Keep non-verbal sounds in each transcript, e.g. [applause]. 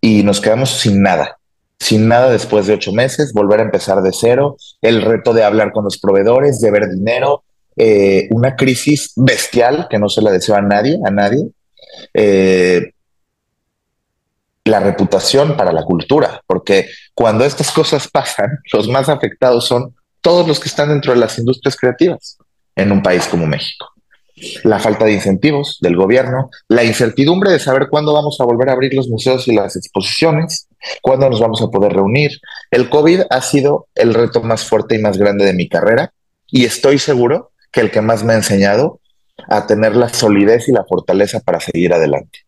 y nos quedamos sin nada, sin nada después de ocho meses, volver a empezar de cero, el reto de hablar con los proveedores, de ver dinero, eh, una crisis bestial que no se la deseo a nadie, a nadie. Eh, la reputación para la cultura, porque cuando estas cosas pasan, [laughs] los más afectados son todos los que están dentro de las industrias creativas en un país como México. La falta de incentivos del gobierno, la incertidumbre de saber cuándo vamos a volver a abrir los museos y las exposiciones, cuándo nos vamos a poder reunir. El COVID ha sido el reto más fuerte y más grande de mi carrera y estoy seguro que el que más me ha enseñado a tener la solidez y la fortaleza para seguir adelante.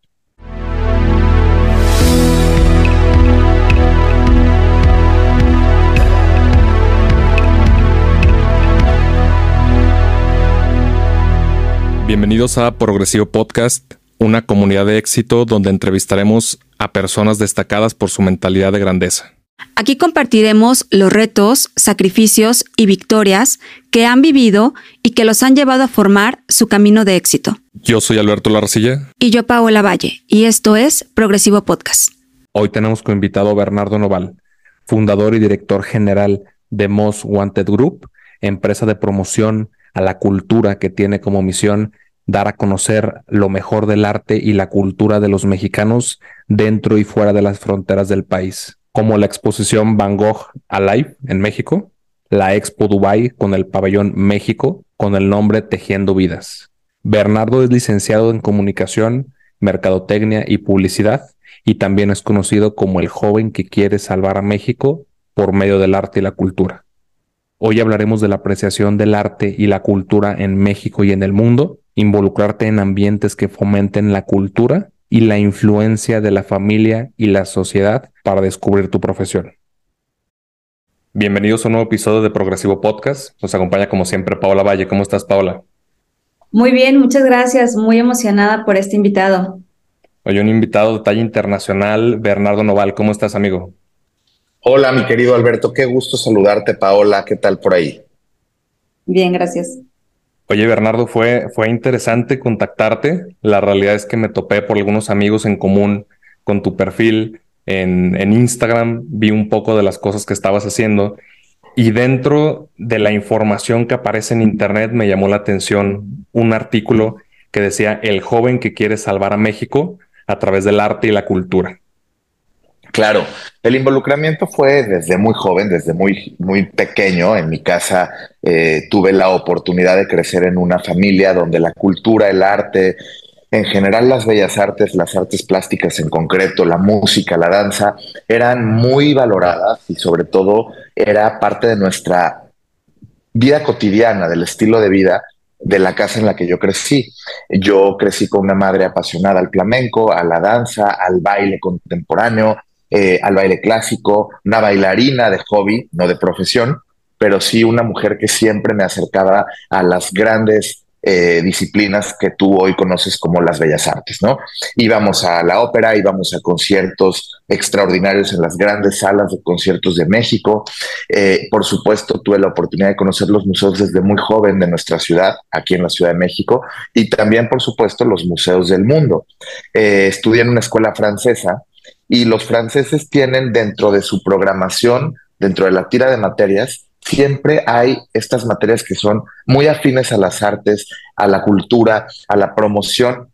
Bienvenidos a Progresivo Podcast, una comunidad de éxito donde entrevistaremos a personas destacadas por su mentalidad de grandeza. Aquí compartiremos los retos, sacrificios y victorias que han vivido y que los han llevado a formar su camino de éxito. Yo soy Alberto Larcilla. Y yo Paola Valle, y esto es Progresivo Podcast. Hoy tenemos como invitado a Bernardo Noval, fundador y director general de Most Wanted Group, empresa de promoción a la cultura que tiene como misión dar a conocer lo mejor del arte y la cultura de los mexicanos dentro y fuera de las fronteras del país, como la exposición Van Gogh Alive en México, la Expo Dubai con el pabellón México con el nombre Tejiendo Vidas. Bernardo es licenciado en comunicación, mercadotecnia y publicidad y también es conocido como el joven que quiere salvar a México por medio del arte y la cultura. Hoy hablaremos de la apreciación del arte y la cultura en México y en el mundo, involucrarte en ambientes que fomenten la cultura y la influencia de la familia y la sociedad para descubrir tu profesión. Bienvenidos a un nuevo episodio de Progresivo Podcast. Nos acompaña como siempre Paola Valle. ¿Cómo estás, Paola? Muy bien, muchas gracias. Muy emocionada por este invitado. Hoy un invitado de talla internacional, Bernardo Noval. ¿Cómo estás, amigo? Hola, mi querido Alberto, qué gusto saludarte, Paola, ¿qué tal por ahí? Bien, gracias. Oye, Bernardo, fue, fue interesante contactarte. La realidad es que me topé por algunos amigos en común con tu perfil en, en Instagram, vi un poco de las cosas que estabas haciendo y dentro de la información que aparece en Internet me llamó la atención un artículo que decía el joven que quiere salvar a México a través del arte y la cultura. Claro, el involucramiento fue desde muy joven, desde muy, muy pequeño. En mi casa eh, tuve la oportunidad de crecer en una familia donde la cultura, el arte, en general las bellas artes, las artes plásticas en concreto, la música, la danza, eran muy valoradas y sobre todo era parte de nuestra vida cotidiana, del estilo de vida de la casa en la que yo crecí. Yo crecí con una madre apasionada al flamenco, a la danza, al baile contemporáneo, eh, al baile clásico, una bailarina de hobby, no de profesión, pero sí una mujer que siempre me acercaba a las grandes eh, disciplinas que tú hoy conoces como las bellas artes, ¿no? Íbamos a la ópera, íbamos a conciertos extraordinarios en las grandes salas de conciertos de México. Eh, por supuesto, tuve la oportunidad de conocer los museos desde muy joven de nuestra ciudad, aquí en la Ciudad de México, y también, por supuesto, los museos del mundo. estudié en una escuela francesa y los franceses tienen dentro de su programación, dentro de la tira de materias, siempre hay estas materias que son muy afines a las artes, a la cultura, a la promoción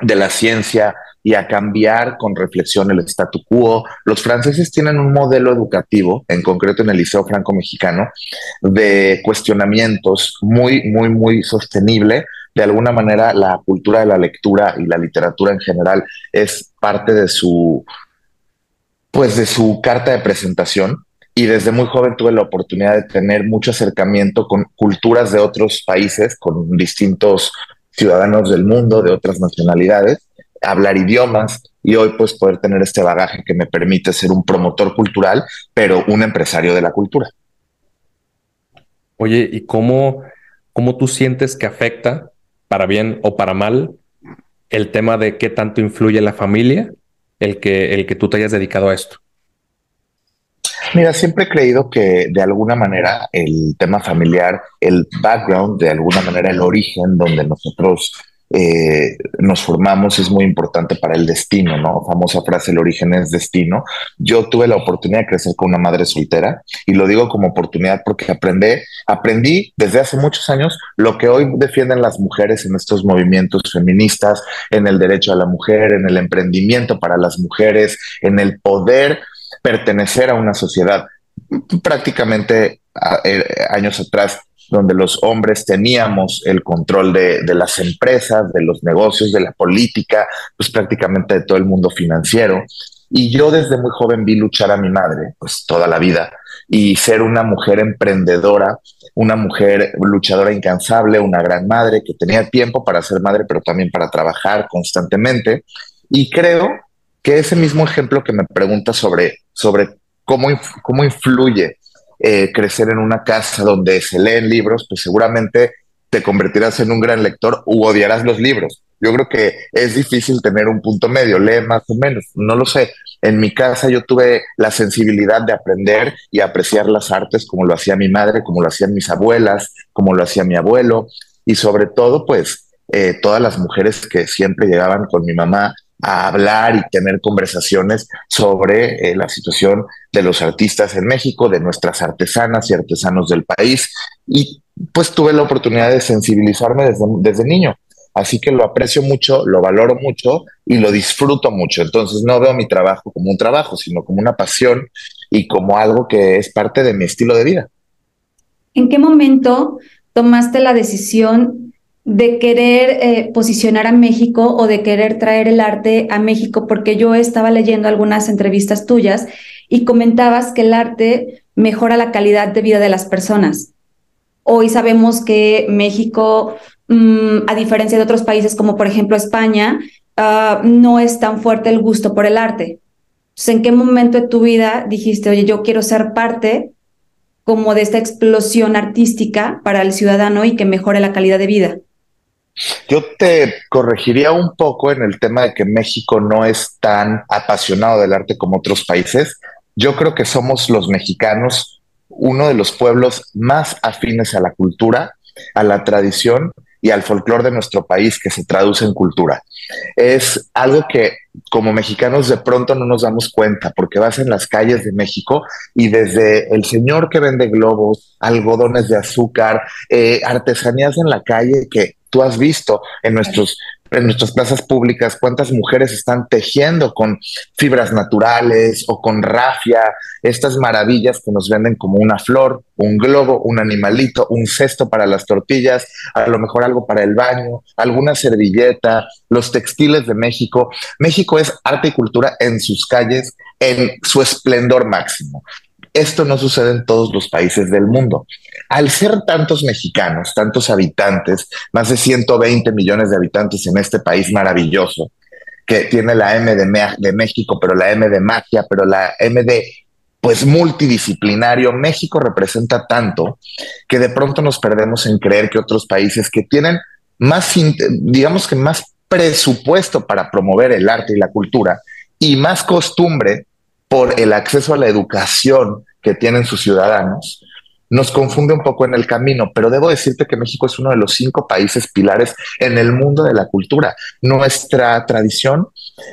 de la ciencia y a cambiar con reflexión el statu quo. Los franceses tienen un modelo educativo, en concreto en el Liceo Franco-Mexicano, de cuestionamientos muy, muy, muy sostenible. De alguna manera, la cultura de la lectura y la literatura en general es parte de su, pues de su carta de presentación y desde muy joven tuve la oportunidad de tener mucho acercamiento con culturas de otros países, con distintos ciudadanos del mundo, de otras nacionalidades, hablar idiomas y hoy pues poder tener este bagaje que me permite ser un promotor cultural, pero un empresario de la cultura. Oye, ¿y cómo, cómo tú sientes que afecta, para bien o para mal, el tema de qué tanto influye la familia el que, el que tú te hayas dedicado a esto? Mira, siempre he creído que de alguna manera el tema familiar, el background, de alguna manera el origen donde nosotros eh, nos formamos es muy importante para el destino, ¿no? Famosa frase, el origen es destino. Yo tuve la oportunidad de crecer con una madre soltera y lo digo como oportunidad porque aprendí, aprendí desde hace muchos años lo que hoy defienden las mujeres en estos movimientos feministas, en el derecho a la mujer, en el emprendimiento para las mujeres, en el poder pertenecer a una sociedad. Prácticamente eh, años atrás donde los hombres teníamos el control de, las empresas, de los negocios, de la política, pues prácticamente de todo el mundo financiero. Y yo desde muy joven vi luchar a mi madre, pues toda la vida, y ser una mujer emprendedora, una mujer luchadora incansable, una gran madre que tenía tiempo para ser madre, pero también para trabajar constantemente. Y creo que ese mismo ejemplo que me pregunta sobre, sobre cómo, cómo influye eh, crecer en una casa donde se leen libros, pues seguramente te convertirás en un gran lector u odiarás los libros. Yo creo que es difícil tener un punto medio, lee más o menos, no lo sé. En mi casa yo tuve la sensibilidad de aprender y apreciar las artes como lo hacía mi madre, como lo hacían mis abuelas, como lo hacía mi abuelo y sobre todo pues eh, todas las mujeres que siempre llegaban con mi mamá a hablar y tener conversaciones sobre eh, la situación de los artistas en México, de nuestras artesanas y artesanos del país. Y pues tuve la oportunidad de sensibilizarme desde, desde niño. Así que lo aprecio mucho, lo valoro mucho y lo disfruto mucho. Entonces no veo mi trabajo como un trabajo, sino como una pasión y como algo que es parte de mi estilo de vida. ¿En qué momento tomaste la decisión de querer eh, posicionar a México o de querer traer el arte a México, porque yo estaba leyendo algunas entrevistas tuyas y comentabas que el arte mejora la calidad de vida de las personas. Hoy sabemos que México, mm, a diferencia de otros países como por ejemplo España, ah, no es tan fuerte el gusto por el arte. ¿En qué momento de tu vida dijiste, oye, yo quiero ser parte como de esta explosión artística para el ciudadano y que mejore la calidad de vida? Yo te corregiría un poco en el tema de que México no es tan apasionado del arte como otros países. Yo creo que somos los mexicanos uno de los pueblos más afines a la cultura, a la tradición y al folclore de nuestro país que se traduce en cultura. Es algo que como mexicanos de pronto no nos damos cuenta porque vas en las calles de México y desde el señor que vende globos, algodones de azúcar, eh, artesanías en la calle que tú has visto en nuestros en nuestras plazas públicas cuántas mujeres están tejiendo con fibras naturales o con rafia, estas maravillas que nos venden como una flor, un globo, un animalito, un cesto para las tortillas, a lo mejor algo para el baño, alguna servilleta, los textiles de México. México es arte y cultura en sus calles en su esplendor máximo. Esto no sucede en todos los países del mundo. Al ser tantos mexicanos, tantos habitantes, más de 120 millones de habitantes en este país maravilloso, que tiene la M de, México, pero la M de magia, pero la M de pues multidisciplinario, México representa tanto que de pronto nos perdemos en creer que otros países que tienen más, digamos que más presupuesto para promover el arte y la cultura y más costumbre por el acceso a la educación que tienen sus ciudadanos, nos confunde un poco en el camino, pero debo decirte que México es uno de los cinco países pilares en el mundo de la cultura. Nuestra tradición,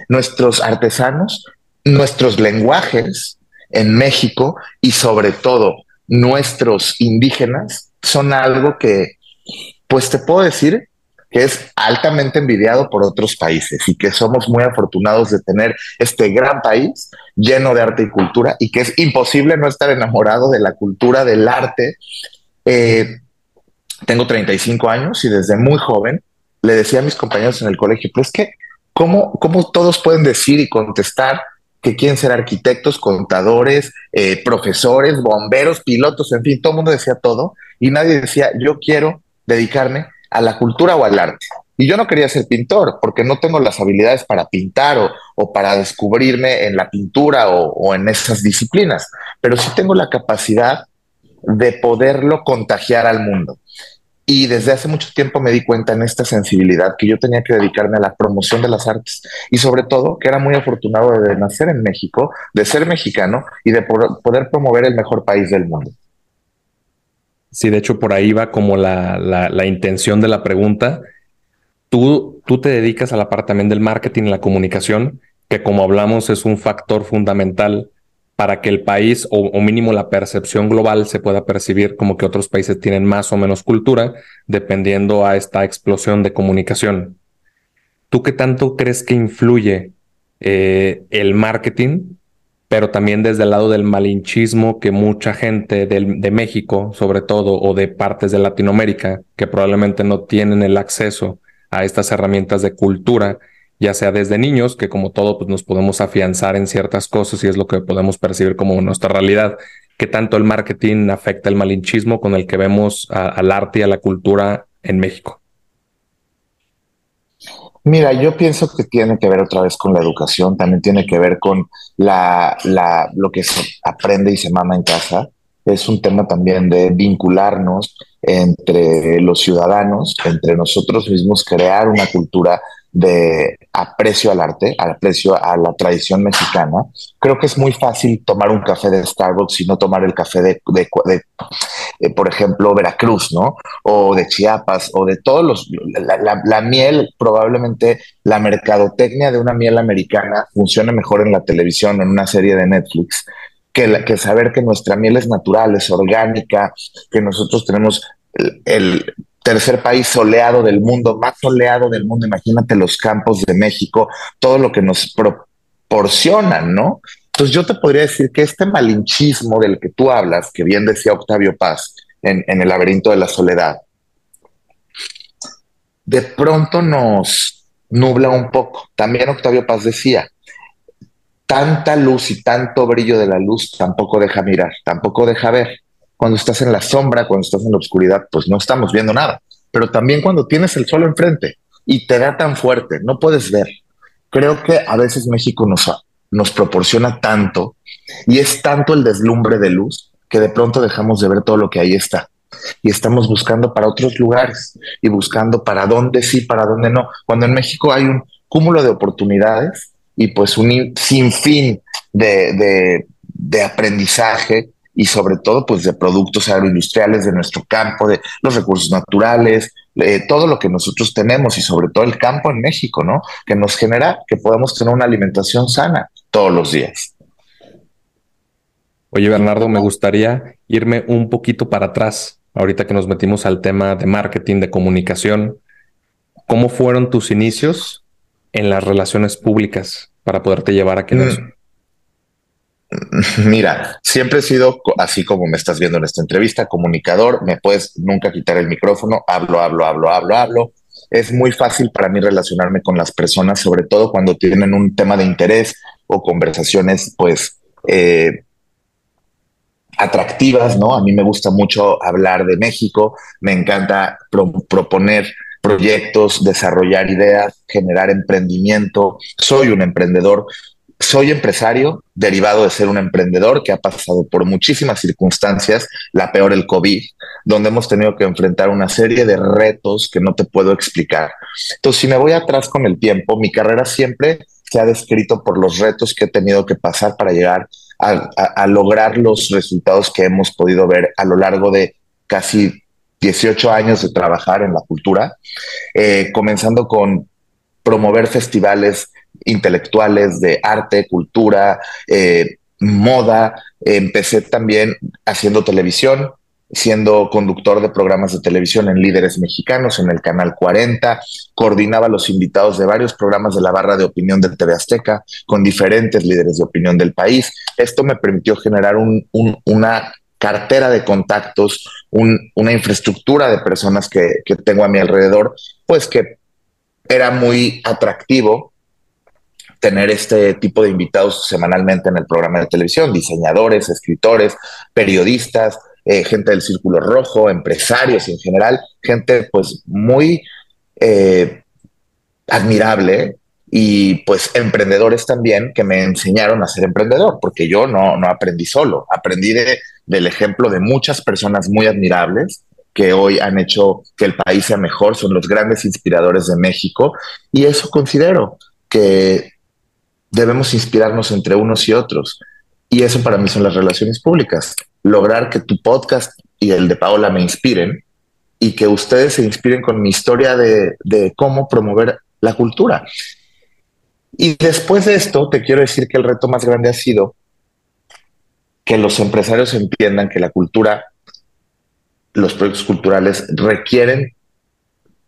nuestros artesanos, nuestros lenguajes en México y sobre todo nuestros indígenas son algo que, pues te puedo decir que es altamente envidiado por otros países y que somos muy afortunados de tener este gran país lleno de arte y cultura y que es imposible no estar enamorado de la cultura, del arte. Eh, tengo 35 años y desde muy joven le decía a mis compañeros en el colegio, pues que, ¿cómo, cómo todos pueden decir y contestar que quieren ser arquitectos, contadores, eh, profesores, bomberos, pilotos, en fin, todo el mundo decía todo y nadie decía, yo quiero dedicarme a la cultura o al arte. Y yo no quería ser pintor porque no tengo las habilidades para pintar o, para descubrirme en la pintura o, en esas disciplinas, pero sí tengo la capacidad de poderlo contagiar al mundo. Y desde hace mucho tiempo me di cuenta en esta sensibilidad que yo tenía que dedicarme a la promoción de las artes y sobre todo que era muy afortunado de nacer en México, de ser mexicano y de poder promover el mejor país del mundo. Sí, de hecho por ahí va como la, la, intención de la pregunta. Tú, tú te dedicas a la parte también del marketing y la comunicación, que como hablamos es un factor fundamental para que el país o, mínimo la percepción global se pueda percibir como que otros países tienen más o menos cultura, dependiendo a esta explosión de comunicación. ¿Tú qué tanto crees que influye eh, el marketing, pero también desde el lado del malinchismo que mucha gente de México, sobre todo, o de partes de Latinoamérica, que probablemente no tienen el acceso a estas herramientas de cultura, ya sea desde niños, que como todo, pues nos podemos afianzar en ciertas cosas y es lo que podemos percibir como nuestra realidad, que tanto el marketing afecta el malinchismo con el que vemos al arte y a la cultura en México. Mira, yo pienso que tiene que ver otra vez con la educación, también tiene que ver con la, la, lo que se aprende y se mama en casa. Es un tema también de vincularnos entre los ciudadanos, entre nosotros mismos, crear una cultura de aprecio al arte, al aprecio a la tradición mexicana. Creo que es muy fácil tomar un café de Starbucks y no tomar el café de, de, eh, por ejemplo, Veracruz, ¿no? O de Chiapas, o de todos los... La, miel, probablemente la mercadotecnia de una miel americana funcione mejor en la televisión, en una serie de Netflix, que, que saber que nuestra miel es natural, es orgánica, que nosotros tenemos el, tercer país soleado del mundo, más soleado del mundo, imagínate los campos de México, todo lo que nos proporcionan, ¿no? Entonces yo te podría decir que este malinchismo del que tú hablas, que bien decía Octavio Paz en, en el laberinto de la soledad, de pronto nos nubla un poco. También Octavio Paz decía, tanta luz y tanto brillo de la luz tampoco deja mirar, tampoco deja ver. Cuando estás en la sombra, cuando estás en la oscuridad, pues no estamos viendo nada. Pero también cuando tienes el sol enfrente y te da tan fuerte, no puedes ver. Creo que a veces México nos, nos proporciona tanto y es tanto el deslumbre de luz que de pronto dejamos de ver todo lo que ahí está y estamos buscando para otros lugares y buscando para dónde sí, para dónde no. Cuando en México hay un cúmulo de oportunidades y pues un sinfín de, de, de aprendizaje y sobre todo pues de productos agroindustriales de nuestro campo, de los recursos naturales, todo lo que nosotros tenemos y sobre todo el campo en México, ¿no? Que nos genera que podamos tener una alimentación sana todos los días. Oye, Bernardo, me gustaría irme un poquito para atrás, ahorita que nos metimos al tema de marketing, de comunicación. ¿Cómo fueron tus inicios en las relaciones públicas para poderte llevar a quienes mm. [laughs] Mira, siempre he sido así como me estás viendo en esta entrevista, comunicador, me puedes nunca quitar el micrófono, hablo, hablo, hablo, hablo, hablo. Es muy fácil para mí relacionarme con las personas, sobre todo cuando tienen un tema de interés o conversaciones, pues, eh, atractivas, ¿no? A mí me gusta mucho hablar de México, me encanta proponer proyectos, desarrollar ideas, generar emprendimiento. Soy un emprendedor, soy empresario derivado de ser un emprendedor que ha pasado por muchísimas circunstancias, la peor el COVID, donde hemos tenido que enfrentar una serie de retos que no te puedo explicar. Entonces, si me voy atrás con el tiempo, mi carrera siempre se ha descrito por los retos que he tenido que pasar para llegar a, lograr los resultados que hemos podido ver a lo largo de casi 18 años de trabajar en la cultura, eh, comenzando con promover festivales intelectuales de arte, cultura, eh, moda. Empecé también haciendo televisión, siendo conductor de programas de televisión en Líderes Mexicanos en el Canal 40, coordinaba los invitados de varios programas de la barra de opinión del TV Azteca con diferentes líderes de opinión del país. Esto me permitió generar una cartera de contactos, una infraestructura de personas que, que tengo a mi alrededor, pues que era muy atractivo tener este tipo de invitados semanalmente en el programa de televisión, diseñadores, escritores, periodistas, eh, gente del Círculo Rojo, empresarios en general, gente pues muy eh, admirable y pues emprendedores también que me enseñaron a ser emprendedor, porque yo no, no aprendí solo, aprendí de, del ejemplo de muchas personas muy admirables que hoy han hecho que el país sea mejor, son los grandes inspiradores de México y eso considero que debemos inspirarnos entre unos y otros. Y eso para mí son las relaciones públicas. Lograr que tu podcast y el de Paola me inspiren y que ustedes se inspiren con mi historia de, de cómo promover la cultura. Y después de esto, te quiero decir que el reto más grande ha sido que los empresarios entiendan que la cultura, los proyectos culturales requieren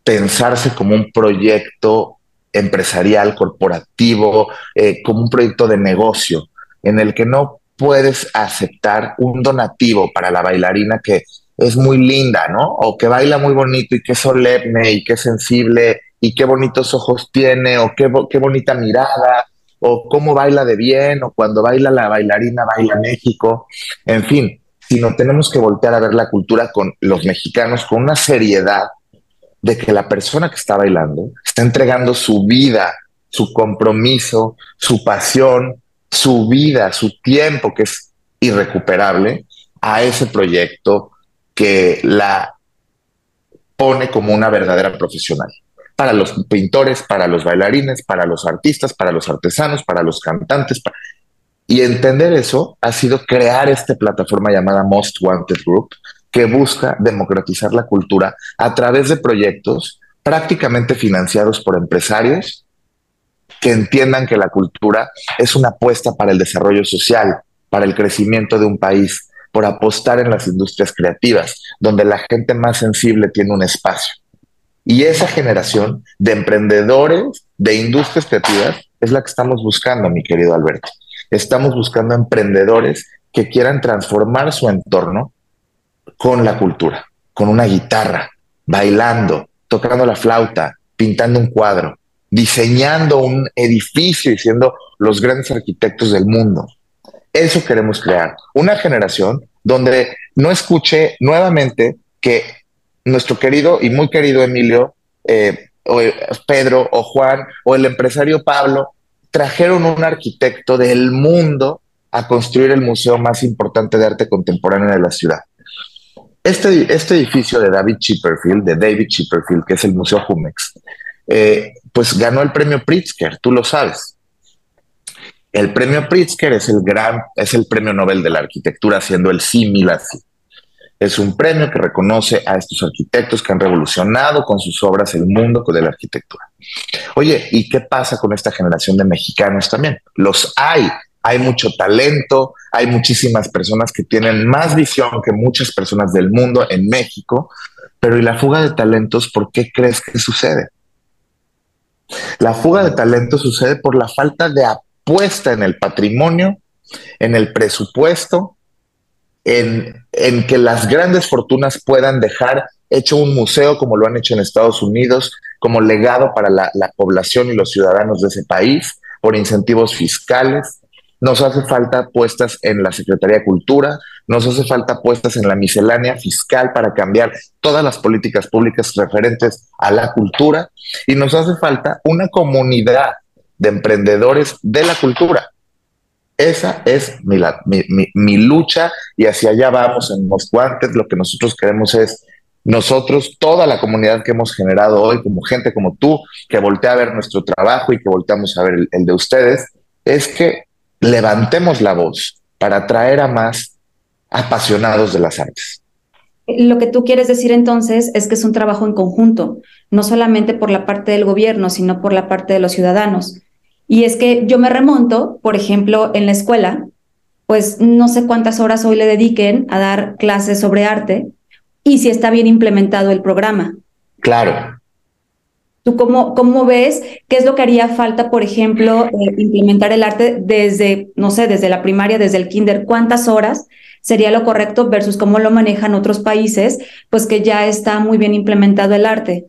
pensarse como un proyecto empresarial, corporativo, eh, como un proyecto de negocio, en el que no puedes aceptar un donativo para la bailarina que es muy linda, ¿no? O que baila muy bonito y que es solemne y que es sensible y qué bonitos ojos tiene o qué, qué bonita mirada o cómo baila de bien o cuando baila la bailarina baila México, en fin, sino tenemos que voltear a ver la cultura con los mexicanos con una seriedad de que la persona que está bailando está entregando su vida, su compromiso, su pasión, su vida, su tiempo, que es irrecuperable, a ese proyecto que la pone como una verdadera profesional. Para los pintores, para los bailarines, para los artistas, para los artesanos, para los cantantes. Y entender eso ha sido crear esta plataforma llamada Most Wanted Group, que busca democratizar la cultura a través de proyectos prácticamente financiados por empresarios que entiendan que la cultura es una apuesta para el desarrollo social, para el crecimiento de un país, por apostar en las industrias creativas, donde la gente más sensible tiene un espacio. Y esa generación de emprendedores de industrias creativas es la que estamos buscando, mi querido Alberto. Estamos buscando emprendedores que quieran transformar su entorno con la cultura, con una guitarra, bailando, tocando la flauta, pintando un cuadro, diseñando un edificio y siendo los grandes arquitectos del mundo. Eso queremos crear, una generación donde no escuche nuevamente que nuestro querido y muy querido Emilio, eh, o eh, Pedro o Juan o el empresario Pablo trajeron un arquitecto del mundo a construir el museo más importante de arte contemporáneo de la ciudad. Este, este, edificio de David Chipperfield, de David Chipperfield, que es el Museo Jumex, eh, pues ganó el premio Pritzker, tú lo sabes. El premio Pritzker es el gran, es el premio Nobel de la arquitectura, siendo el símil así. Es un premio que reconoce a estos arquitectos que han revolucionado con sus obras el mundo de la arquitectura. Oye, ¿y qué pasa con esta generación de mexicanos también? Los hay, hay mucho talento, hay muchísimas personas que tienen más visión que muchas personas del mundo en México, pero ¿y la fuga de talentos por qué crees que sucede? La fuga de talentos sucede por la falta de apuesta en el patrimonio, en el presupuesto, en, en que las grandes fortunas puedan dejar hecho un museo como lo han hecho en Estados Unidos, como legado para la, la población y los ciudadanos de ese país, por incentivos fiscales, nos hace falta puestas en la Secretaría de Cultura, nos hace falta puestas en la miscelánea fiscal para cambiar todas las políticas públicas referentes a la cultura y nos hace falta una comunidad de emprendedores de la cultura. Esa es mi, mi, lucha y hacia allá vamos en los guantes. Lo que nosotros queremos es nosotros, toda la comunidad que hemos generado hoy, como gente como tú, que voltea a ver nuestro trabajo y que volteamos a ver el de ustedes, es que levantemos la voz para atraer a más apasionados de las artes. Lo que tú quieres decir entonces es que es un trabajo en conjunto, no solamente por la parte del gobierno, sino por la parte de los ciudadanos. Y es que yo me remonto, por ejemplo, en la escuela, pues no sé cuántas horas hoy le dediquen a dar clases sobre arte y si está bien implementado el programa. Claro, ¿Tú cómo, cómo ves qué es lo que haría falta, por ejemplo, eh, implementar el arte desde, no sé, desde la primaria, desde el kinder? ¿Cuántas horas sería lo correcto versus cómo lo manejan otros países, pues que ya está muy bien implementado el arte?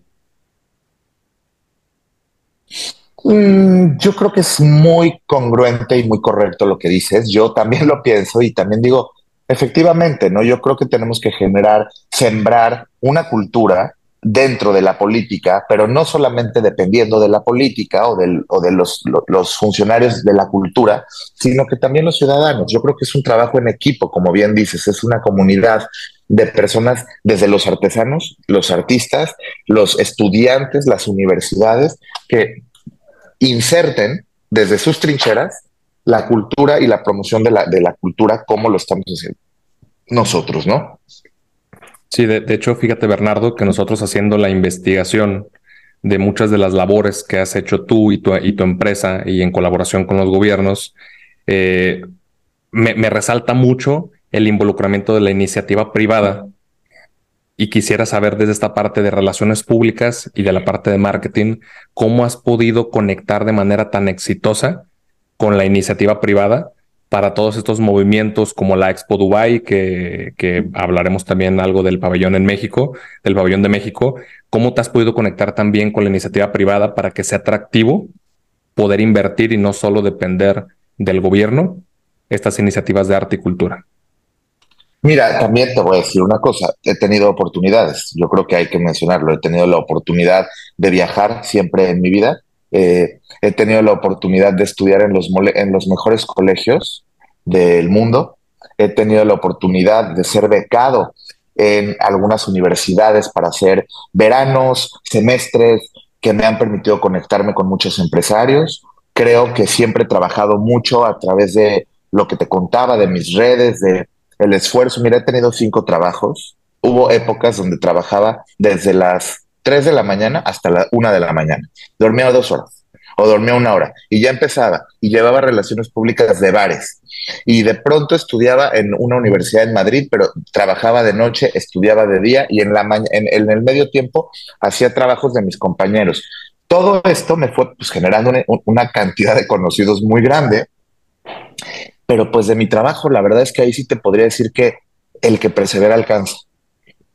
Mm, yo creo que es muy congruente y muy correcto lo que dices. Yo también lo pienso y también digo, efectivamente, ¿no? Yo creo que tenemos que generar, sembrar una cultura dentro de la política, pero no solamente dependiendo de la política o, de los, funcionarios de la cultura, sino que también los ciudadanos. Yo creo que es un trabajo en equipo, como bien dices, es una comunidad de personas, desde los artesanos, los artistas, los estudiantes, las universidades, que inserten desde sus trincheras la cultura y la promoción de la cultura como lo estamos haciendo nosotros, ¿no? Sí, de, hecho, fíjate, Bernardo, que nosotros haciendo la investigación de muchas de las labores que has hecho tú y tu, empresa y en colaboración con los gobiernos, eh, me, me, resalta mucho el involucramiento de la iniciativa privada. Y quisiera saber desde esta parte de relaciones públicas y de la parte de marketing, cómo has podido conectar de manera tan exitosa con la iniciativa privada para todos estos movimientos como la Expo Dubai, que, que, hablaremos también algo del pabellón en México, del pabellón de México. ¿Cómo te has podido conectar también con la iniciativa privada para que sea atractivo poder invertir y no solo depender del gobierno estas iniciativas de arte y cultura? Mira, también te voy a decir una cosa, he tenido oportunidades, yo creo que hay que mencionarlo, he tenido la oportunidad de viajar siempre en mi vida, eh, he tenido la oportunidad de estudiar en los, en los mejores colegios del mundo, he tenido la oportunidad de ser becado en algunas universidades para hacer veranos, semestres que me han permitido conectarme con muchos empresarios. Creo que siempre he trabajado mucho a través de lo que te contaba, de mis redes, de el esfuerzo. Mira, he tenido cinco trabajos. Hubo épocas donde trabajaba desde las 3 de la mañana hasta la 1 de la mañana. Dormía dos horas o dormía una hora y ya empezaba y llevaba relaciones públicas de bares. Y de pronto estudiaba en una universidad en Madrid, pero trabajaba de noche, estudiaba de día y en, la en, en el medio tiempo hacía trabajos de mis compañeros. Todo esto me fue pues, generando una, una cantidad de conocidos muy grande pero pues de mi trabajo, la verdad es que ahí sí te podría decir que el que persevera alcanza.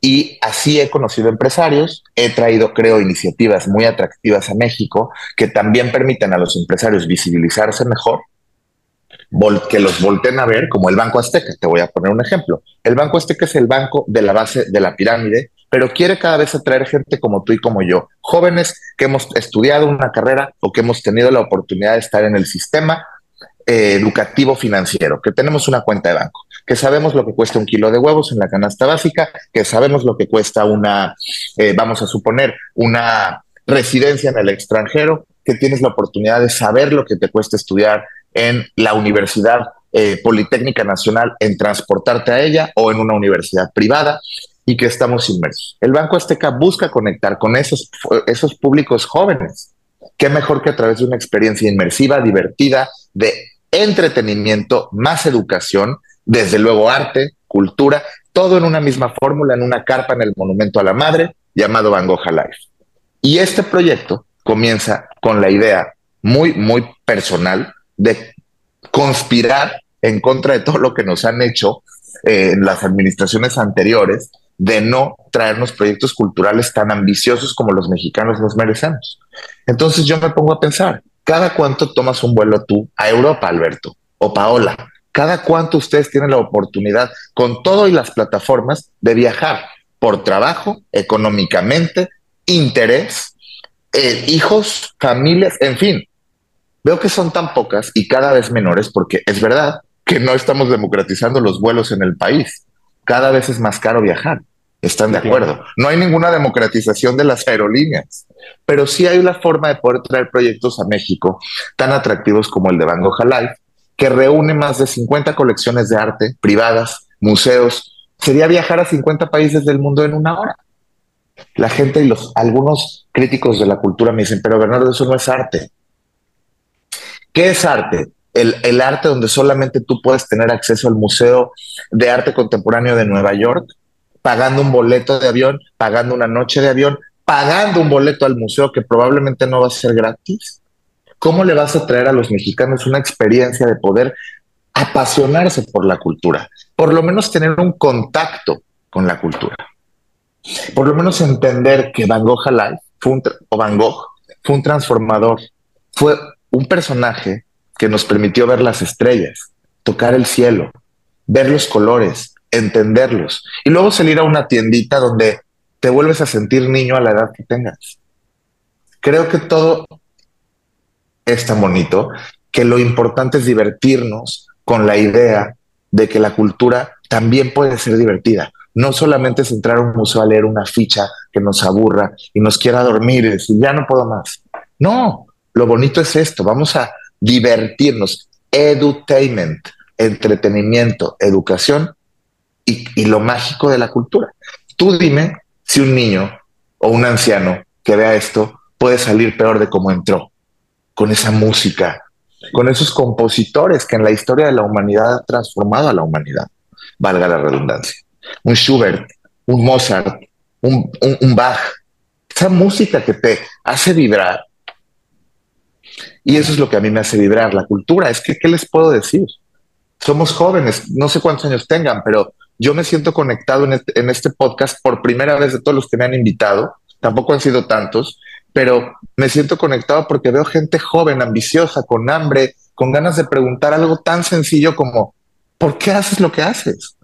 Y así he conocido empresarios, he traído, creo, iniciativas muy atractivas a México que también permiten a los empresarios visibilizarse mejor, que los volten a ver, como el Banco Azteca. Te voy a poner un ejemplo. El Banco Azteca es el banco de la base de la pirámide, pero quiere cada vez atraer gente como tú y como yo, jóvenes que hemos estudiado una carrera o que hemos tenido la oportunidad de estar en el sistema eh, educativo financiero, que tenemos una cuenta de banco, que sabemos lo que cuesta un kilo de huevos en la canasta básica, que sabemos lo que cuesta una, eh, vamos a suponer, una residencia en el extranjero, que tienes la oportunidad de saber lo que te cuesta estudiar en la Universidad eh, Politécnica Nacional, en transportarte a ella o en una universidad privada y que estamos inmersos. El Banco Azteca busca conectar con esos, esos públicos jóvenes. Qué mejor que a través de una experiencia inmersiva, divertida, de entretenimiento, más educación, desde luego arte, cultura, todo en una misma fórmula, en una carpa en el Monumento a la Madre, llamado Van Gogh Life. Y este proyecto comienza con la idea muy, muy personal de conspirar en contra de todo lo que nos han hecho eh, las administraciones anteriores de no traernos proyectos culturales tan ambiciosos como los mexicanos nos merecemos. Entonces yo me pongo a pensar, ¿Cada cuánto tomas un vuelo tú a Europa, Alberto? O Paola, ¿cada cuánto ustedes tienen la oportunidad, con todo y las plataformas, de viajar por trabajo, económicamente, interés, eh, hijos, familias, en fin? Veo que son tan pocas y cada vez menores porque es verdad que no estamos democratizando los vuelos en el país. Cada vez es más caro viajar. ¿Están de acuerdo? No hay ninguna democratización de las aerolíneas pero sí hay una forma de poder traer proyectos a México tan atractivos como el de Van Gogh Live, que reúne más de 50 colecciones de arte privadas, museos. Sería viajar a 50 países del mundo en una hora. La gente y los algunos críticos de la cultura me dicen, pero Bernardo, eso no es arte. ¿Qué es arte? El, el, arte donde solamente tú puedes tener acceso al Museo de Arte Contemporáneo de Nueva York, pagando un boleto de avión, pagando una noche de avión, pagando un boleto al museo que probablemente no va a ser gratis, ¿cómo le vas a traer a los mexicanos una experiencia de poder apasionarse por la cultura? Por lo menos tener un contacto con la cultura. Por lo menos entender que Van Gogh Alive fue o Van Gogh fue un transformador, fue un personaje que nos permitió ver las estrellas, tocar el cielo, ver los colores, entenderlos y luego salir a una tiendita donde te vuelves a sentir niño a la edad que tengas. Creo que todo es tan bonito que lo importante es divertirnos con la idea de que la cultura también puede ser divertida. No solamente es entrar a un museo a leer una ficha que nos aburra y nos quiera dormir y decir, ya no puedo más. No, lo bonito es esto, vamos a divertirnos. Edutainment, entretenimiento, educación y, y lo mágico de la cultura Tú dime si un niño o un anciano que vea esto puede salir peor de cómo entró, con esa música, con esos compositores que en la historia de la humanidad han transformado a la humanidad, valga la redundancia. Un Schubert, un Mozart, un, Bach, esa música que te hace vibrar. Y eso es lo que a mí me hace vibrar, la cultura. Es que, ¿qué les puedo decir? Somos jóvenes, no sé cuántos años tengan, pero yo me siento conectado en este, en este podcast por primera vez de todos los que me han invitado. Tampoco han sido tantos, pero me siento conectado porque veo gente joven, ambiciosa, con hambre, con ganas de preguntar algo tan sencillo como, ¿por qué haces lo que haces?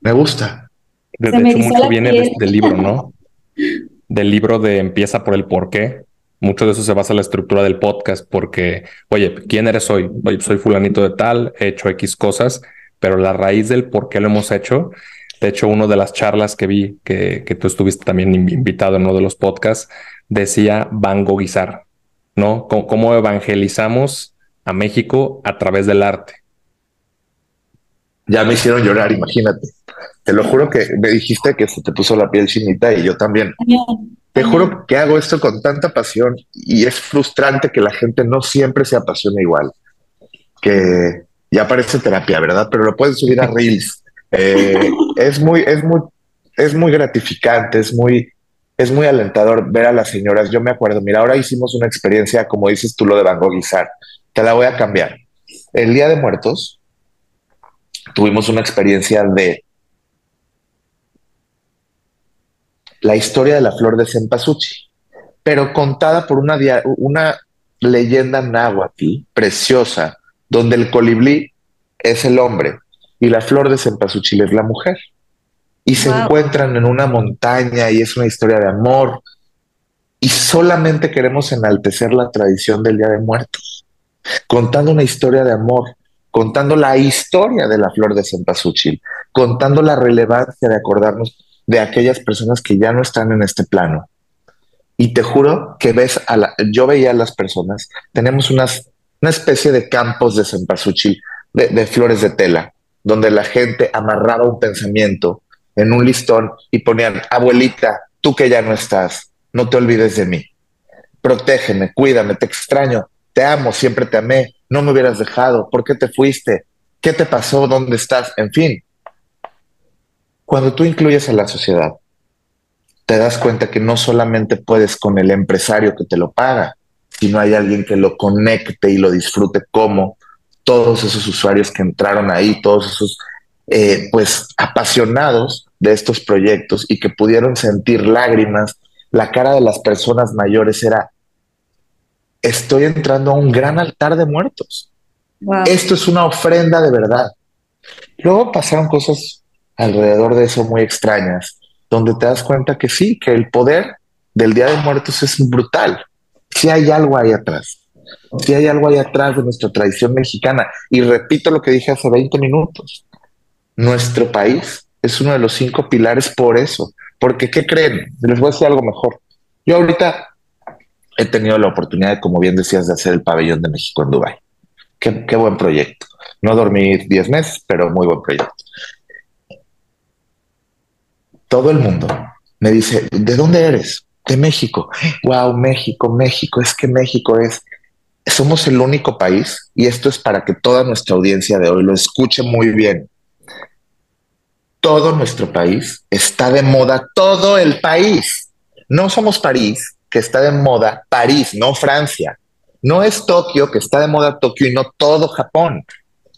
Me gusta. De, hecho, mucho viene del libro, ¿no? [laughs] Del libro de Empieza por el por qué. Mucho de eso se basa en la estructura del podcast, porque, oye, ¿quién eres hoy? Oye, soy fulanito de tal, he hecho X cosas pero la raíz del por qué lo hemos hecho, de hecho, una de las charlas que vi, que, que tú estuviste también invitado en uno de los podcasts, decía vangoguizar, ¿no? cómo evangelizamos a México a través del arte. Ya me hicieron llorar, imagínate. Te lo juro que me dijiste que se te puso la piel chinita y yo también. Te juro que hago esto con tanta pasión y es frustrante que la gente no siempre se apasione igual. Que, ya parece terapia, ¿verdad? Pero lo puedes subir a [laughs] Reels. Eh, es muy, es muy, es muy gratificante, es muy, es muy alentador ver a las señoras. Yo me acuerdo, mira, ahora hicimos una experiencia, como dices tú, lo de Van Goghizar. Te la voy a cambiar. El Día de Muertos tuvimos una experiencia de la historia de la flor de cempasúchil, pero contada por una, una leyenda náhuatl preciosa donde el colibrí es el hombre y la flor de cempasúchil es la mujer. Y se encuentran en una montaña y es una historia de amor. Y solamente queremos enaltecer la tradición del Día de Muertos, contando una historia de amor, contando la historia de la flor de cempasúchil, contando la relevancia de acordarnos de aquellas personas que ya no están en este plano. Y te juro que ves a la, yo veía a las personas, tenemos unas una especie de campos de cempasúchil, de, flores de tela, donde la gente amarraba un pensamiento en un listón y ponían, abuelita, tú que ya no estás, no te olvides de mí. Protégeme, cuídame, te extraño, te amo, siempre te amé, no me hubieras dejado, ¿por qué te fuiste? ¿Qué te pasó? ¿Dónde estás? En fin. Cuando tú incluyes a la sociedad, te das cuenta que no solamente puedes con el empresario que te lo paga, si no hay alguien que lo conecte y lo disfrute como todos esos usuarios que entraron ahí, todos esos eh, pues apasionados de estos proyectos y que pudieron sentir lágrimas, la cara de las personas mayores era, estoy entrando a un gran altar de muertos. Esto es una ofrenda de verdad. Luego pasaron cosas alrededor de eso muy extrañas, donde te das cuenta que sí, que el poder del Día de Muertos es brutal si hay algo ahí atrás, si hay algo ahí atrás de nuestra tradición mexicana. Y repito lo que dije hace 20 minutos, nuestro país es uno de los cinco pilares por eso, porque ¿qué creen? Les voy a decir algo mejor. Yo ahorita he tenido la oportunidad, como bien decías, de hacer el pabellón de México en Dubái. Qué, qué buen proyecto. No dormí 10 meses, pero muy buen proyecto. Todo el mundo me dice, ¿de dónde eres? de México. Wow, México, México, es que México es, somos el único país, y esto es para que toda nuestra audiencia de hoy lo escuche muy bien. Todo nuestro país está de moda, todo el país. No somos París, que está de moda París, no Francia. No es Tokio, que está de moda Tokio y no todo Japón.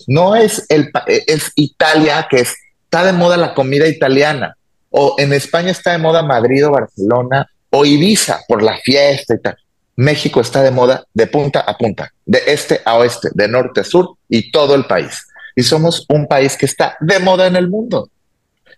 No es, el, es Italia, que está de moda la comida italiana. O en España está de moda Madrid o Barcelona o Ibiza por la fiesta y tal. México está de moda de punta a punta, de este a oeste, de norte a sur y todo el país. Y somos un país que está de moda en el mundo.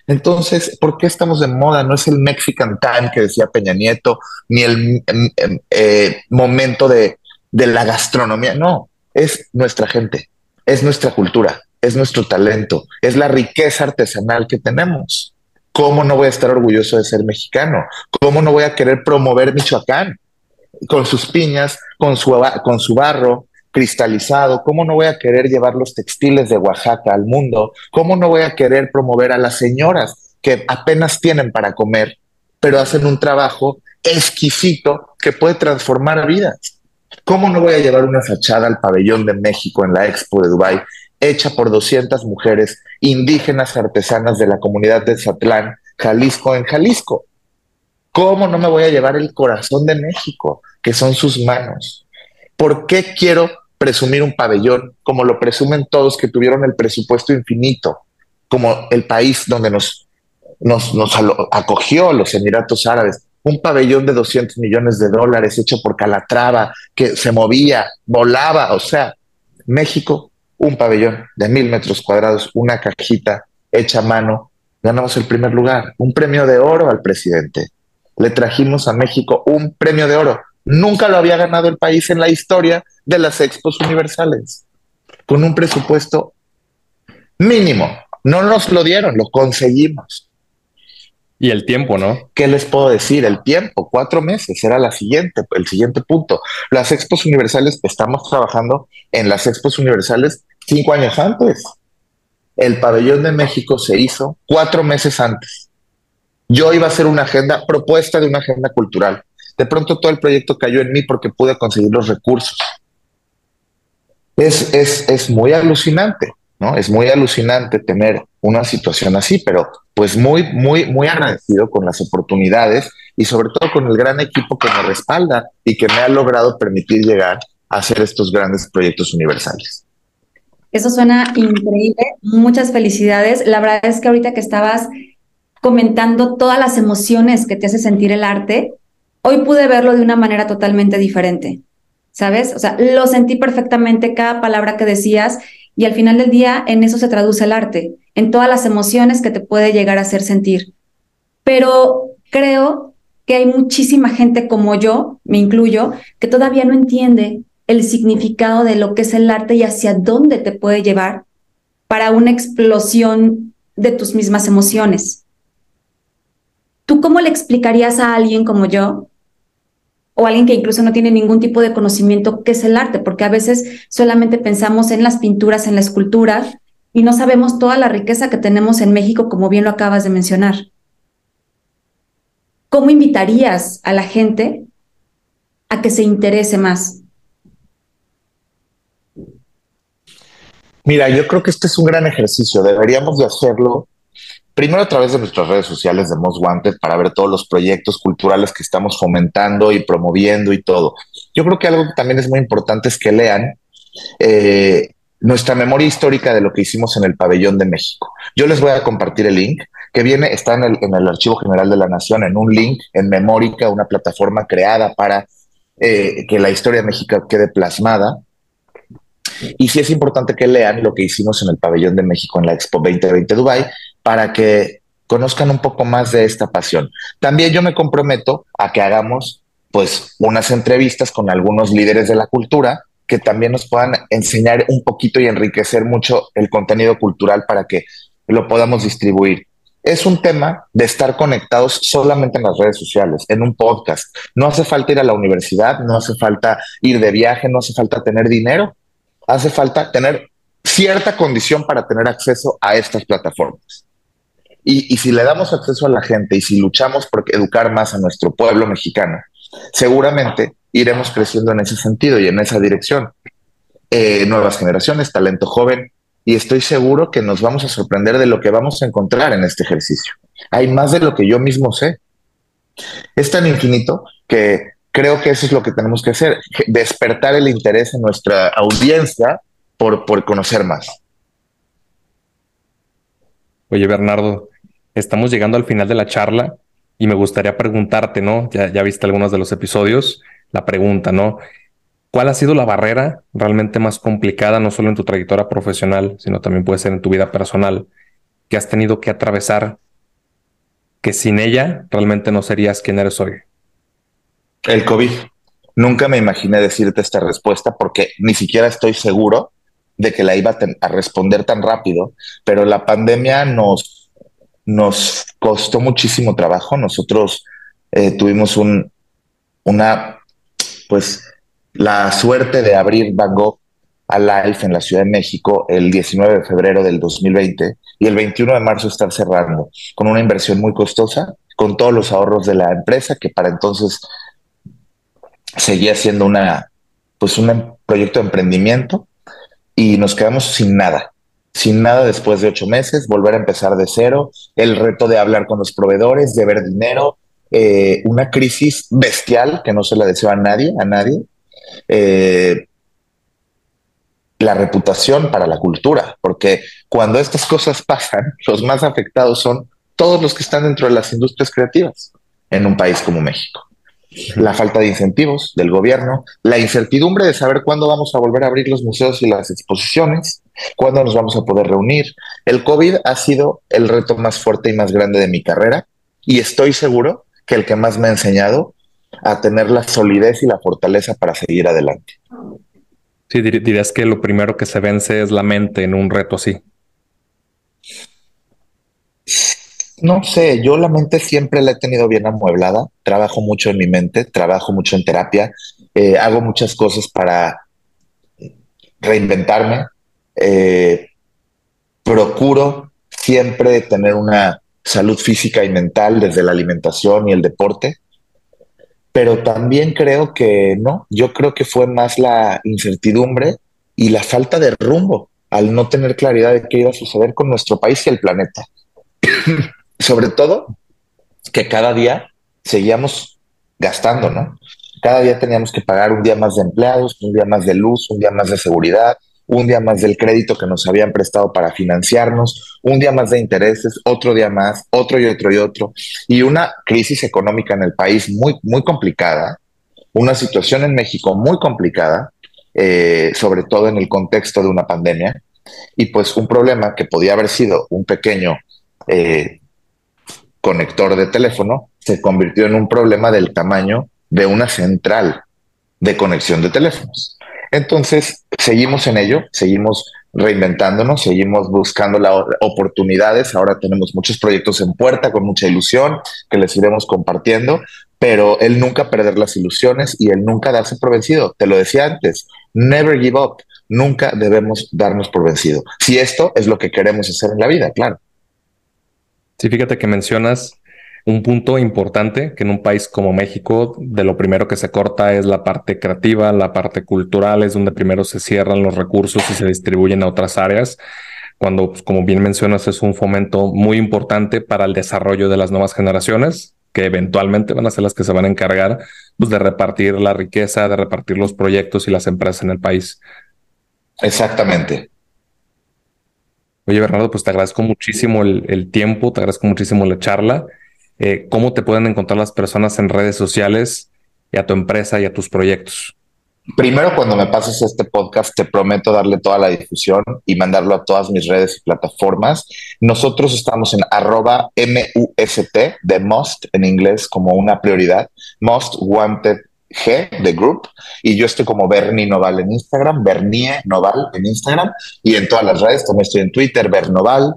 Entonces, ¿por qué estamos de moda? No es el Mexican Time que decía Peña Nieto, ni el em, em, eh, momento de, de la gastronomía. No, es nuestra gente, es nuestra cultura, es nuestro talento, es la riqueza artesanal que tenemos. ¿Cómo no voy a estar orgulloso de ser mexicano? ¿Cómo no voy a querer promover Michoacán con sus piñas, con su, con su barro cristalizado? ¿Cómo no voy a querer llevar los textiles de Oaxaca al mundo? ¿Cómo no voy a querer promover a las señoras que apenas tienen para comer, pero hacen un trabajo exquisito que puede transformar vidas. ¿Cómo no voy a llevar una fachada al pabellón de México en la Expo de Dubái hecha por 200 mujeres indígenas artesanas de la comunidad de Zatlán, Jalisco, en Jalisco? ¿Cómo no me voy a llevar el corazón de México, que son sus manos? ¿Por qué quiero presumir un pabellón como lo presumen todos que tuvieron el presupuesto infinito, como el país donde nos, nos, nos acogió los Emiratos Árabes? un pabellón de 200 millones de dólares hecho por Calatrava, que se movía, volaba, o sea, México, un pabellón de mil metros cuadrados, una cajita hecha a mano, ganamos el primer lugar, un premio de oro al presidente. Le trajimos a México un premio de oro. Nunca lo había ganado el país en la historia de las expos universales, con un presupuesto mínimo. No nos lo dieron, lo conseguimos. Y el tiempo, ¿no? ¿Qué les puedo decir? El tiempo, cuatro meses, era la siguiente, el siguiente punto. Las expos universales, estamos trabajando en las expos universales cinco años antes. El pabellón de México se hizo cuatro meses antes. Yo iba a hacer una agenda, propuesta de una agenda cultural. De pronto todo el proyecto cayó en mí porque pude conseguir los recursos. Es, es, es muy alucinante, ¿no? Es muy alucinante tener una situación así, pero pues muy, muy, muy agradecido con las oportunidades y sobre todo con el gran equipo que me respalda y que me ha logrado permitir llegar a hacer estos grandes proyectos universales. Eso suena increíble. Muchas felicidades. La verdad es que ahorita que estabas comentando todas las emociones que te hace sentir el arte, hoy pude verlo de una manera totalmente diferente. ¿Sabes? O sea, lo sentí perfectamente cada palabra que decías y al final del día en eso se traduce el arte en todas las emociones que te puede llegar a hacer sentir. Pero creo que hay muchísima gente como yo, me incluyo, que todavía no entiende el significado de lo que es el arte y hacia dónde te puede llevar para una explosión de tus mismas emociones. ¿Tú cómo le explicarías a alguien como yo o alguien que incluso no tiene ningún tipo de conocimiento qué es el arte? Porque a veces solamente pensamos en las pinturas, en la escultura, y no sabemos toda la riqueza que tenemos en México, como bien lo acabas de mencionar. ¿Cómo invitarías a la gente a que se interese más? Mira, yo creo que este es un gran ejercicio. Deberíamos de hacerlo primero a través de nuestras redes sociales de Most Wanted para ver todos los proyectos culturales que estamos fomentando y promoviendo y todo. Yo creo que algo que también es muy importante es que lean eh, nuestra memoria histórica de lo que hicimos en el pabellón de México. Yo les voy a compartir el link que viene, está en el, en el Archivo General de la Nación, en un link en Memórica, una plataforma creada para eh, que la historia de México quede plasmada. Y sí es importante que lean lo que hicimos en el pabellón de México en la Expo 2020 Dubai para que conozcan un poco más de esta pasión. También yo me comprometo a que hagamos pues unas entrevistas con algunos líderes de la cultura que también nos puedan enseñar un poquito y enriquecer mucho el contenido cultural para que lo podamos distribuir. Es un tema de estar conectados solamente en las redes sociales, en un podcast. No hace falta ir a la universidad, no hace falta ir de viaje, no hace falta tener dinero, hace falta tener cierta condición para tener acceso a estas plataformas. Y, si le damos acceso a la gente y si luchamos por educar más a nuestro pueblo mexicano, seguramente iremos creciendo en ese sentido y en esa dirección. Eh, nuevas generaciones, talento joven, y estoy seguro que nos vamos a sorprender de lo que vamos a encontrar en este ejercicio. Hay más de lo que yo mismo sé. Es tan infinito que creo que eso es lo que tenemos que hacer, despertar el interés en nuestra audiencia por, por conocer más. Oye, Bernardo, estamos llegando al final de la charla y me gustaría preguntarte, ¿no? Ya, ya viste algunos de los episodios, la pregunta, ¿no? ¿Cuál ha sido la barrera realmente más complicada, no solo en tu trayectoria profesional, sino también puede ser en tu vida personal, que has tenido que atravesar, que sin ella realmente no serías quien eres hoy? El COVID. Nunca me imaginé decirte esta respuesta porque ni siquiera estoy seguro de que la iba a, responder tan rápido, pero la pandemia nos, nos costó muchísimo trabajo. Nosotros eh, tuvimos un, una, pues, la suerte de abrir Van Gogh a Life en la Ciudad de México el 19 de febrero del 2020 y el 21 de marzo estar cerrando con una inversión muy costosa, con todos los ahorros de la empresa que para entonces seguía siendo una, pues un proyecto de emprendimiento y nos quedamos sin nada, sin nada después de ocho meses, volver a empezar de cero, el reto de hablar con los proveedores, de ver dinero, eh, una crisis bestial que no se la deseo a nadie, a nadie. Eh, la reputación para la cultura, porque cuando estas cosas pasan, [laughs] los más afectados son todos los que están dentro de las industrias creativas en un país como México la falta de incentivos del gobierno, la incertidumbre de saber cuándo vamos a volver a abrir los museos y las exposiciones, cuándo nos vamos a poder reunir. El COVID ha sido el reto más fuerte y más grande de mi carrera y estoy seguro que el que más me ha enseñado a tener la solidez y la fortaleza para seguir adelante. Sí, dirías que lo primero que se vence es la mente en un reto así. No sé, yo la mente siempre la he tenido bien amueblada, trabajo mucho en mi mente, trabajo mucho en terapia, eh, hago muchas cosas para reinventarme, eh, procuro siempre tener una salud física y mental desde la alimentación y el deporte, pero también creo que no, yo creo que fue más la incertidumbre y la falta de rumbo al no tener claridad de qué iba a suceder con nuestro país y el planeta. Sobre todo que cada día seguíamos gastando, ¿no? Cada día teníamos que pagar un día más de empleados, un día más de luz, un día más de seguridad, un día más del crédito que nos habían prestado para financiarnos, un día más de intereses, otro día más, otro y otro y otro, y una crisis económica en el país muy, muy complicada, una situación en México muy complicada, eh, sobre todo en el contexto de una pandemia, y pues un problema que podía haber sido un pequeño eh, conector de teléfono se convirtió en un problema del tamaño de una central de conexión de teléfonos. Entonces, seguimos en ello, seguimos reinventándonos, seguimos buscando las oportunidades. Ahora tenemos muchos proyectos en puerta con mucha ilusión que les iremos compartiendo, pero el nunca perder las ilusiones y el nunca darse por vencido. Te lo decía antes, never give up. Nunca debemos darnos por vencido. Si esto es lo que queremos hacer en la vida, claro. Sí, fíjate que mencionas un punto importante que en un país como México, de lo primero que se corta es la parte creativa, la parte cultural, es donde primero se cierran los recursos y se distribuyen a otras áreas, cuando, pues, como bien mencionas, es un fomento muy importante para el desarrollo de las nuevas generaciones, que eventualmente van a ser las que se van a encargar pues, de repartir la riqueza, de repartir los proyectos y las empresas en el país. Exactamente. Oye, Bernardo, pues te agradezco muchísimo el, tiempo, te agradezco muchísimo la charla. Eh, ¿Cómo te pueden encontrar las personas en redes sociales y a tu empresa y a tus proyectos? Primero, cuando me pases este podcast, te prometo darle toda la difusión y mandarlo a todas mis redes y plataformas. Nosotros estamos en arroba MUST, de Most en inglés, como una prioridad, Most Wanted G de Group y yo estoy como Bernie Noval en Instagram, Bernie Noval en Instagram y en todas las redes, también estoy en Twitter, Bernoval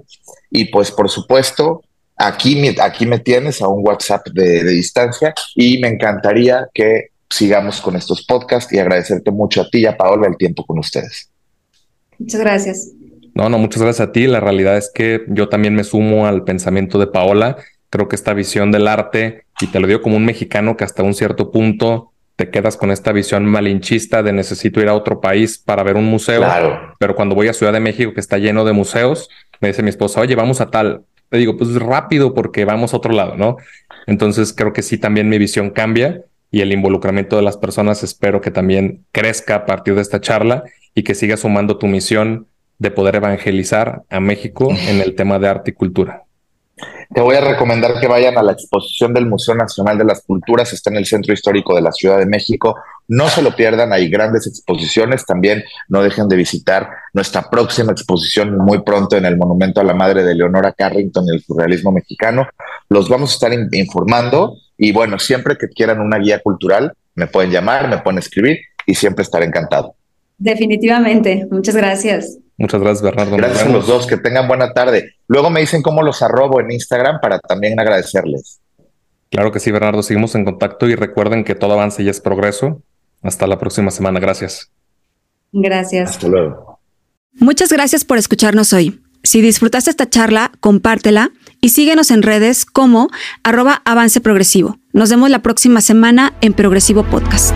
y pues por supuesto aquí, aquí me tienes a un WhatsApp de, de distancia y me encantaría que sigamos con estos podcasts y agradecerte mucho a ti y a Paola el tiempo con ustedes. Muchas gracias. No, no, muchas gracias a ti. La realidad es que yo también me sumo al pensamiento de Paola. Creo que esta visión del arte, y te lo digo como un mexicano que hasta un cierto punto te quedas con esta visión malinchista de necesito ir a otro país para ver un museo. Pero cuando voy a Ciudad de México, que está lleno de museos, me dice mi esposa, oye, vamos a tal. Le digo, pues rápido porque vamos a otro lado, ¿no? Entonces creo que sí, también mi visión cambia y el involucramiento de las personas espero que también crezca a partir de esta charla y que siga sumando tu misión de poder evangelizar a México en el tema de arte y cultura. Te voy a recomendar que vayan a la exposición del Museo Nacional de las Culturas, está en el Centro Histórico de la Ciudad de México. No se lo pierdan, hay grandes exposiciones. También no dejen de visitar nuestra próxima exposición muy pronto en el Monumento a la Madre de Leonora Carrington y el surrealismo mexicano. Los vamos a estar informando y bueno, siempre que quieran una guía cultural, me pueden llamar, me pueden escribir y siempre estaré encantado. Definitivamente, muchas gracias. Muchas gracias, Bernardo. Gracias a los dos, que tengan buena tarde. Luego me dicen cómo los arrobo en Instagram para también agradecerles. Claro que sí, Bernardo. Seguimos en contacto y recuerden que todo avance y es progreso. Hasta la próxima semana. Gracias. Gracias. Hasta luego. Muchas gracias por escucharnos hoy. Si disfrutaste esta charla, compártela y síguenos en redes como arroba avance progresivo. Nos vemos la próxima semana en Progresivo Podcast.